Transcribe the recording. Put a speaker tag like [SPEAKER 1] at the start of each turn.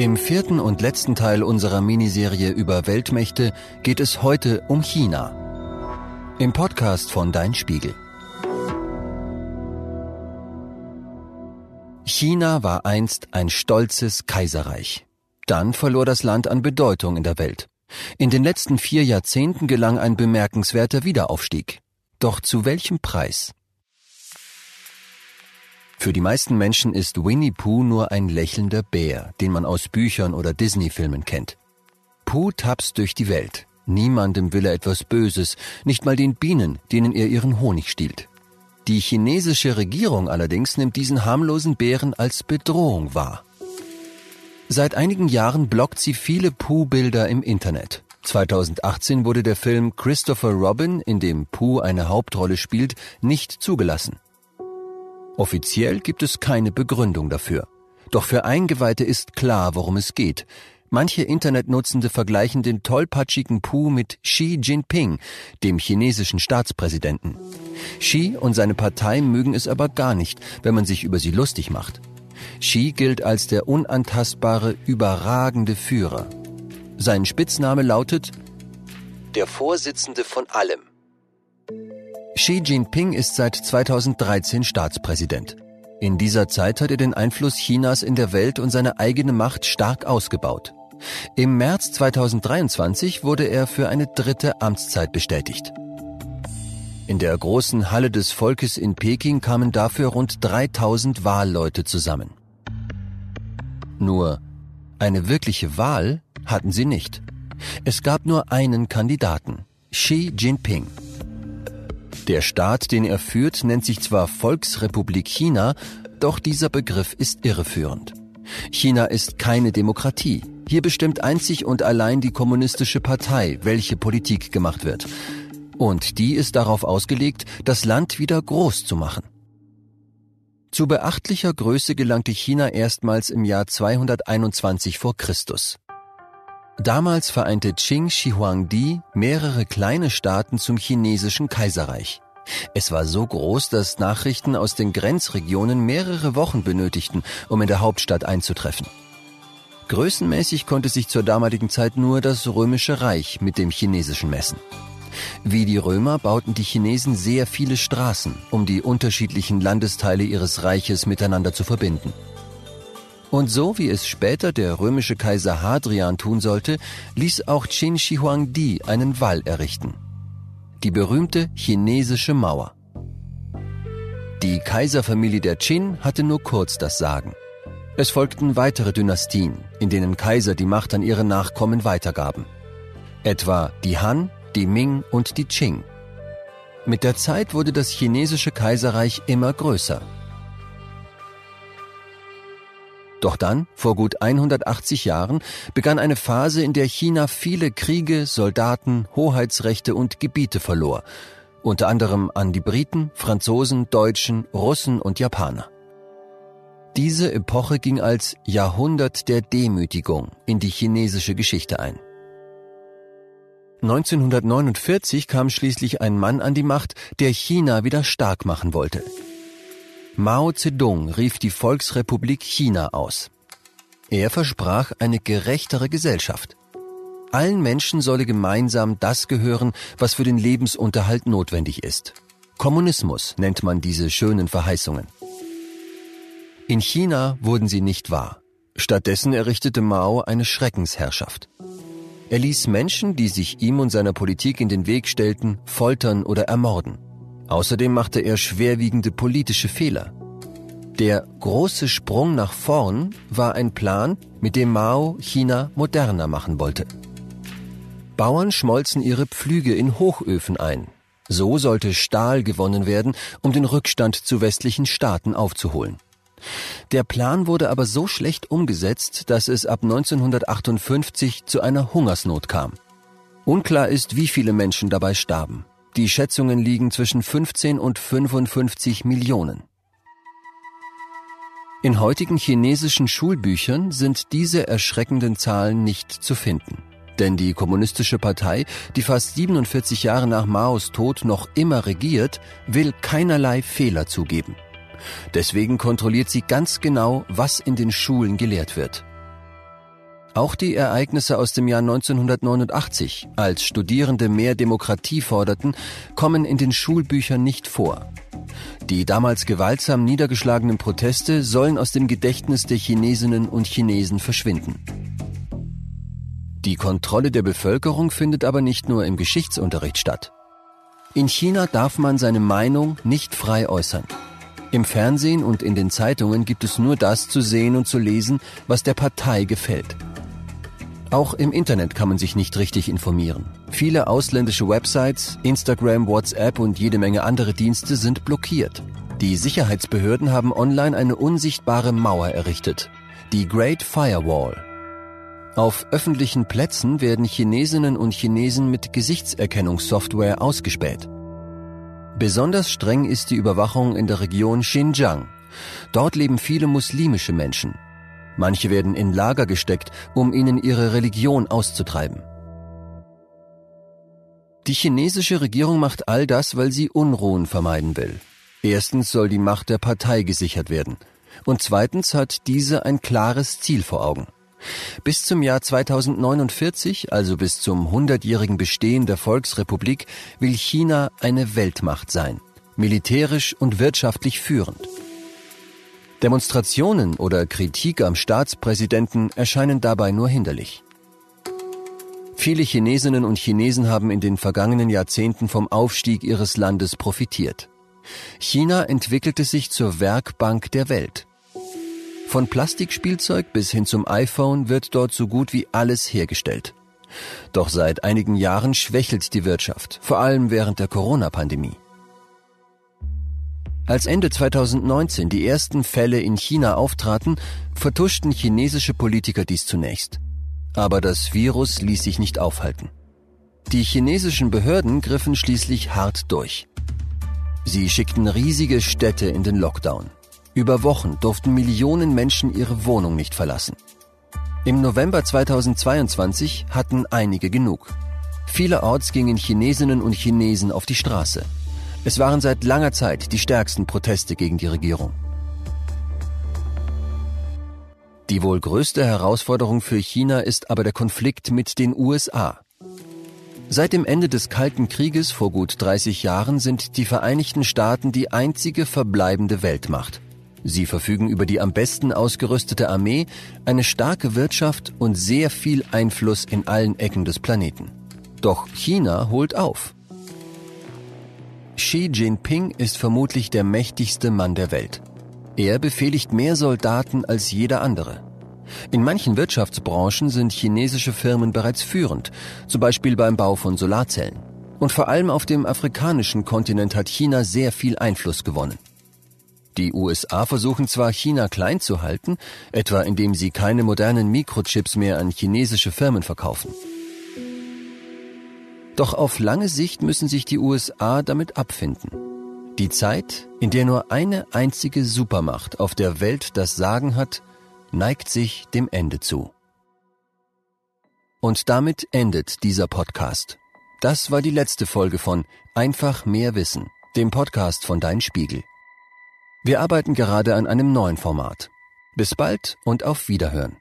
[SPEAKER 1] Im vierten und letzten Teil unserer Miniserie über Weltmächte geht es heute um China. Im Podcast von Dein Spiegel. China war einst ein stolzes Kaiserreich. Dann verlor das Land an Bedeutung in der Welt. In den letzten vier Jahrzehnten gelang ein bemerkenswerter Wiederaufstieg. Doch zu welchem Preis? Für die meisten Menschen ist Winnie Pooh nur ein lächelnder Bär, den man aus Büchern oder Disney-Filmen kennt. Pooh tapst durch die Welt. Niemandem will er etwas Böses, nicht mal den Bienen, denen er ihren Honig stiehlt. Die chinesische Regierung allerdings nimmt diesen harmlosen Bären als Bedrohung wahr. Seit einigen Jahren blockt sie viele Pooh-Bilder im Internet. 2018 wurde der Film Christopher Robin, in dem Pooh eine Hauptrolle spielt, nicht zugelassen. Offiziell gibt es keine Begründung dafür. Doch für Eingeweihte ist klar, worum es geht. Manche Internetnutzende vergleichen den tollpatschigen Pu mit Xi Jinping, dem chinesischen Staatspräsidenten. Xi und seine Partei mögen es aber gar nicht, wenn man sich über sie lustig macht. Xi gilt als der unantastbare, überragende Führer. Sein Spitzname lautet der Vorsitzende von allem. Xi Jinping ist seit 2013 Staatspräsident. In dieser Zeit hat er den Einfluss Chinas in der Welt und seine eigene Macht stark ausgebaut. Im März 2023 wurde er für eine dritte Amtszeit bestätigt. In der großen Halle des Volkes in Peking kamen dafür rund 3000 Wahlleute zusammen. Nur eine wirkliche Wahl hatten sie nicht. Es gab nur einen Kandidaten, Xi Jinping. Der Staat, den er führt, nennt sich zwar Volksrepublik China, doch dieser Begriff ist irreführend. China ist keine Demokratie. Hier bestimmt einzig und allein die kommunistische Partei, welche Politik gemacht wird. Und die ist darauf ausgelegt, das Land wieder groß zu machen. Zu beachtlicher Größe gelangte China erstmals im Jahr 221 vor Christus. Damals vereinte Qing Shi Huangdi mehrere kleine Staaten zum chinesischen Kaiserreich. Es war so groß, dass Nachrichten aus den Grenzregionen mehrere Wochen benötigten, um in der Hauptstadt einzutreffen. Größenmäßig konnte sich zur damaligen Zeit nur das römische Reich mit dem chinesischen messen. Wie die Römer bauten die Chinesen sehr viele Straßen, um die unterschiedlichen Landesteile ihres Reiches miteinander zu verbinden. Und so wie es später der römische Kaiser Hadrian tun sollte, ließ auch Qin Shi Huangdi einen Wall errichten. Die berühmte chinesische Mauer. Die Kaiserfamilie der Qin hatte nur kurz das Sagen. Es folgten weitere Dynastien, in denen Kaiser die Macht an ihre Nachkommen weitergaben. Etwa die Han, die Ming und die Qing. Mit der Zeit wurde das chinesische Kaiserreich immer größer doch dann, vor gut 180 Jahren, begann eine Phase, in der China viele Kriege, Soldaten, Hoheitsrechte und Gebiete verlor, unter anderem an die Briten, Franzosen, Deutschen, Russen und Japaner. Diese Epoche ging als Jahrhundert der Demütigung in die chinesische Geschichte ein. 1949 kam schließlich ein Mann an die Macht, der China wieder stark machen wollte. Mao Zedong rief die Volksrepublik China aus. Er versprach eine gerechtere Gesellschaft. Allen Menschen solle gemeinsam das gehören, was für den Lebensunterhalt notwendig ist. Kommunismus nennt man diese schönen Verheißungen. In China wurden sie nicht wahr. Stattdessen errichtete Mao eine Schreckensherrschaft. Er ließ Menschen, die sich ihm und seiner Politik in den Weg stellten, foltern oder ermorden. Außerdem machte er schwerwiegende politische Fehler. Der große Sprung nach vorn war ein Plan, mit dem Mao China moderner machen wollte. Bauern schmolzen ihre Pflüge in Hochöfen ein. So sollte Stahl gewonnen werden, um den Rückstand zu westlichen Staaten aufzuholen. Der Plan wurde aber so schlecht umgesetzt, dass es ab 1958 zu einer Hungersnot kam. Unklar ist, wie viele Menschen dabei starben. Die Schätzungen liegen zwischen 15 und 55 Millionen. In heutigen chinesischen Schulbüchern sind diese erschreckenden Zahlen nicht zu finden. Denn die Kommunistische Partei, die fast 47 Jahre nach Maos Tod noch immer regiert, will keinerlei Fehler zugeben. Deswegen kontrolliert sie ganz genau, was in den Schulen gelehrt wird. Auch die Ereignisse aus dem Jahr 1989, als Studierende mehr Demokratie forderten, kommen in den Schulbüchern nicht vor. Die damals gewaltsam niedergeschlagenen Proteste sollen aus dem Gedächtnis der Chinesinnen und Chinesen verschwinden. Die Kontrolle der Bevölkerung findet aber nicht nur im Geschichtsunterricht statt. In China darf man seine Meinung nicht frei äußern. Im Fernsehen und in den Zeitungen gibt es nur das zu sehen und zu lesen, was der Partei gefällt. Auch im Internet kann man sich nicht richtig informieren. Viele ausländische Websites, Instagram, WhatsApp und jede Menge andere Dienste sind blockiert. Die Sicherheitsbehörden haben online eine unsichtbare Mauer errichtet. Die Great Firewall. Auf öffentlichen Plätzen werden Chinesinnen und Chinesen mit Gesichtserkennungssoftware ausgespäht. Besonders streng ist die Überwachung in der Region Xinjiang. Dort leben viele muslimische Menschen. Manche werden in Lager gesteckt, um ihnen ihre Religion auszutreiben. Die chinesische Regierung macht all das, weil sie Unruhen vermeiden will. Erstens soll die Macht der Partei gesichert werden. Und zweitens hat diese ein klares Ziel vor Augen. Bis zum Jahr 2049, also bis zum 100-jährigen Bestehen der Volksrepublik, will China eine Weltmacht sein, militärisch und wirtschaftlich führend. Demonstrationen oder Kritik am Staatspräsidenten erscheinen dabei nur hinderlich. Viele Chinesinnen und Chinesen haben in den vergangenen Jahrzehnten vom Aufstieg ihres Landes profitiert. China entwickelte sich zur Werkbank der Welt. Von Plastikspielzeug bis hin zum iPhone wird dort so gut wie alles hergestellt. Doch seit einigen Jahren schwächelt die Wirtschaft, vor allem während der Corona-Pandemie. Als Ende 2019 die ersten Fälle in China auftraten, vertuschten chinesische Politiker dies zunächst. Aber das Virus ließ sich nicht aufhalten. Die chinesischen Behörden griffen schließlich hart durch. Sie schickten riesige Städte in den Lockdown. Über Wochen durften Millionen Menschen ihre Wohnung nicht verlassen. Im November 2022 hatten einige genug. Vielerorts gingen Chinesinnen und Chinesen auf die Straße. Es waren seit langer Zeit die stärksten Proteste gegen die Regierung. Die wohl größte Herausforderung für China ist aber der Konflikt mit den USA. Seit dem Ende des Kalten Krieges vor gut 30 Jahren sind die Vereinigten Staaten die einzige verbleibende Weltmacht. Sie verfügen über die am besten ausgerüstete Armee, eine starke Wirtschaft und sehr viel Einfluss in allen Ecken des Planeten. Doch China holt auf. Xi Jinping ist vermutlich der mächtigste Mann der Welt. Er befehligt mehr Soldaten als jeder andere. In manchen Wirtschaftsbranchen sind chinesische Firmen bereits führend, zum Beispiel beim Bau von Solarzellen. Und vor allem auf dem afrikanischen Kontinent hat China sehr viel Einfluss gewonnen. Die USA versuchen zwar China klein zu halten, etwa indem sie keine modernen Mikrochips mehr an chinesische Firmen verkaufen. Doch auf lange Sicht müssen sich die USA damit abfinden. Die Zeit, in der nur eine einzige Supermacht auf der Welt das Sagen hat, neigt sich dem Ende zu. Und damit endet dieser Podcast. Das war die letzte Folge von Einfach mehr Wissen, dem Podcast von Dein Spiegel. Wir arbeiten gerade an einem neuen Format. Bis bald und auf Wiederhören.